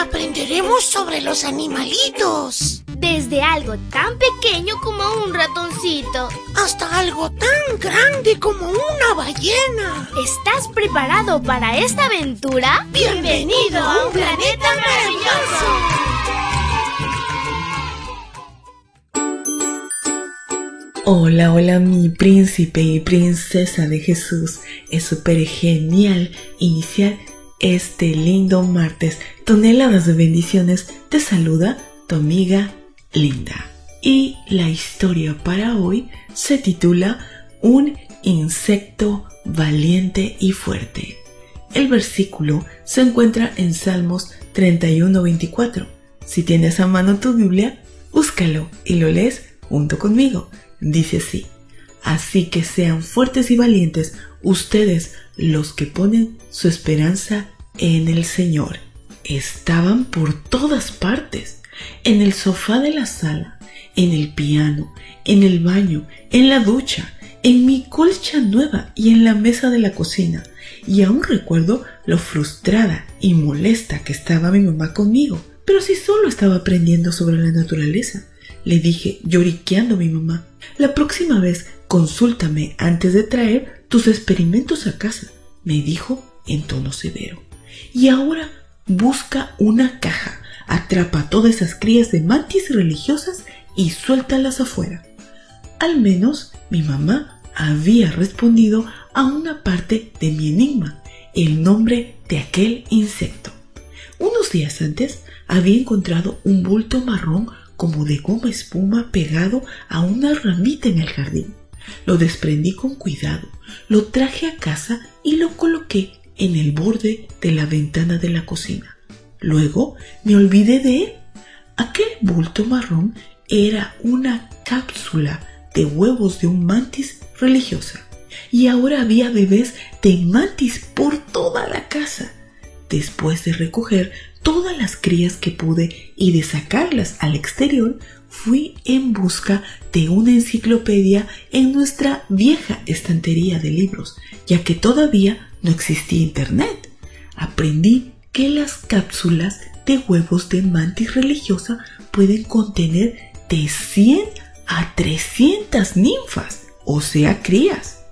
aprenderemos sobre los animalitos. Desde algo tan pequeño como un ratoncito. Hasta algo tan grande como una ballena. ¿Estás preparado para esta aventura? Bienvenido a un planeta maravilloso. Hola, hola mi príncipe y princesa de Jesús. Es súper genial iniciar este lindo martes. Toneladas de bendiciones. Te saluda tu amiga Linda. Y la historia para hoy se titula Un insecto valiente y fuerte. El versículo se encuentra en Salmos 31-24. Si tienes a mano tu Biblia, búscalo y lo lees junto conmigo dice así, así que sean fuertes y valientes ustedes los que ponen su esperanza en el Señor. Estaban por todas partes, en el sofá de la sala, en el piano, en el baño, en la ducha, en mi colcha nueva y en la mesa de la cocina. Y aún recuerdo lo frustrada y molesta que estaba mi mamá conmigo. Pero si solo estaba aprendiendo sobre la naturaleza, le dije lloriqueando a mi mamá. La próxima vez consúltame antes de traer tus experimentos a casa, me dijo en tono severo. Y ahora busca una caja, atrapa todas esas crías de mantis religiosas y suéltalas afuera. Al menos mi mamá había respondido a una parte de mi enigma, el nombre de aquel insecto. Unos días antes había encontrado un bulto marrón como de goma espuma pegado a una ramita en el jardín. Lo desprendí con cuidado, lo traje a casa y lo coloqué en el borde de la ventana de la cocina. Luego me olvidé de él. Aquel bulto marrón era una cápsula de huevos de un mantis religiosa. Y ahora había bebés de mantis por toda la casa. Después de recoger todas las crías que pude y de sacarlas al exterior, fui en busca de una enciclopedia en nuestra vieja estantería de libros, ya que todavía no existía Internet. Aprendí que las cápsulas de huevos de mantis religiosa pueden contener de 100 a 300 ninfas, o sea, crías.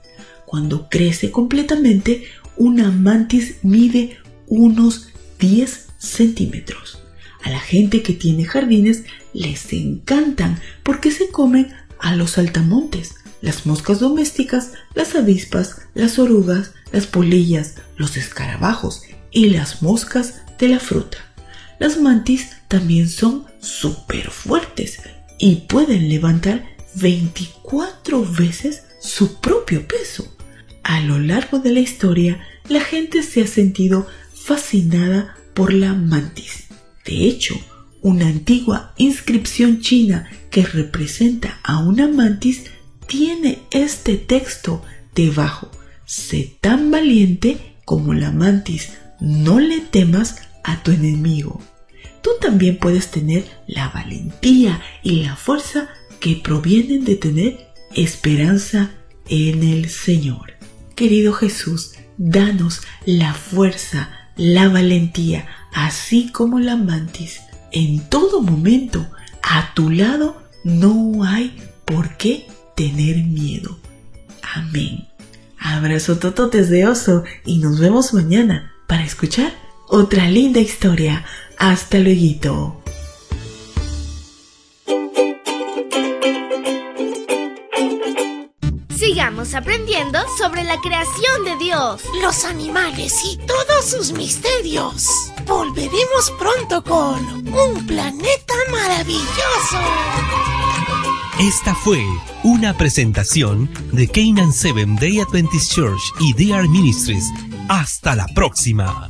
Cuando crece completamente, una mantis mide unos 10 centímetros. A la gente que tiene jardines les encantan porque se comen a los saltamontes, las moscas domésticas, las avispas, las orugas, las polillas, los escarabajos y las moscas de la fruta. Las mantis también son súper fuertes y pueden levantar 24 veces su propio peso. A lo largo de la historia, la gente se ha sentido fascinada por la mantis. De hecho, una antigua inscripción china que representa a una mantis tiene este texto debajo. Sé tan valiente como la mantis, no le temas a tu enemigo. Tú también puedes tener la valentía y la fuerza que provienen de tener esperanza en el Señor. Querido Jesús, danos la fuerza, la valentía, así como la mantis. En todo momento, a tu lado no hay por qué tener miedo. Amén. Abrazo tototes de oso y nos vemos mañana para escuchar otra linda historia. Hasta luego. Sigamos aprendiendo sobre la creación de Dios, los animales y todos sus misterios. Volveremos pronto con un planeta maravilloso. Esta fue una presentación de Canaan Seven Day Adventist Church y DR Ministries. Hasta la próxima.